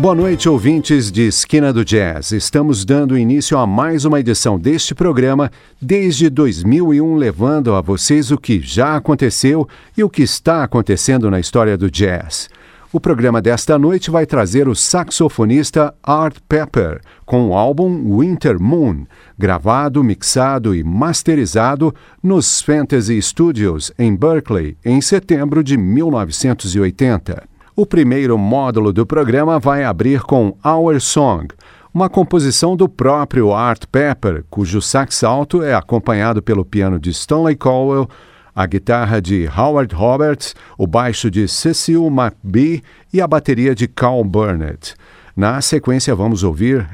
Boa noite, ouvintes de Esquina do Jazz. Estamos dando início a mais uma edição deste programa, desde 2001, levando a vocês o que já aconteceu e o que está acontecendo na história do jazz. O programa desta noite vai trazer o saxofonista Art Pepper com o álbum Winter Moon, gravado, mixado e masterizado nos Fantasy Studios em Berkeley em setembro de 1980. O primeiro módulo do programa vai abrir com Our Song, uma composição do próprio Art Pepper, cujo sax alto é acompanhado pelo piano de Stanley Cowell, a guitarra de Howard Roberts, o baixo de Cecil McBee e a bateria de Carl Burnett. Na sequência, vamos ouvir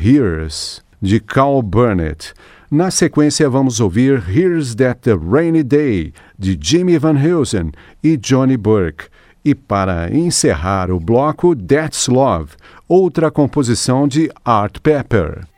Here's, de Carl Burnett. Na sequência, vamos ouvir Here's That the Rainy Day, de Jimmy Van Heusen e Johnny Burke. E para encerrar o bloco, That's Love, outra composição de Art Pepper.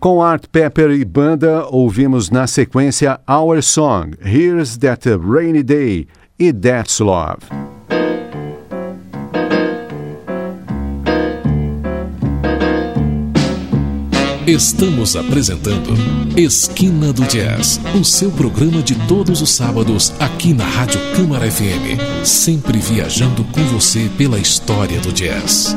Com Art Pepper e banda, ouvimos na sequência Our Song, Here's That Rainy Day e That's Love. Estamos apresentando Esquina do Jazz, o seu programa de todos os sábados aqui na Rádio Câmara FM, sempre viajando com você pela história do jazz.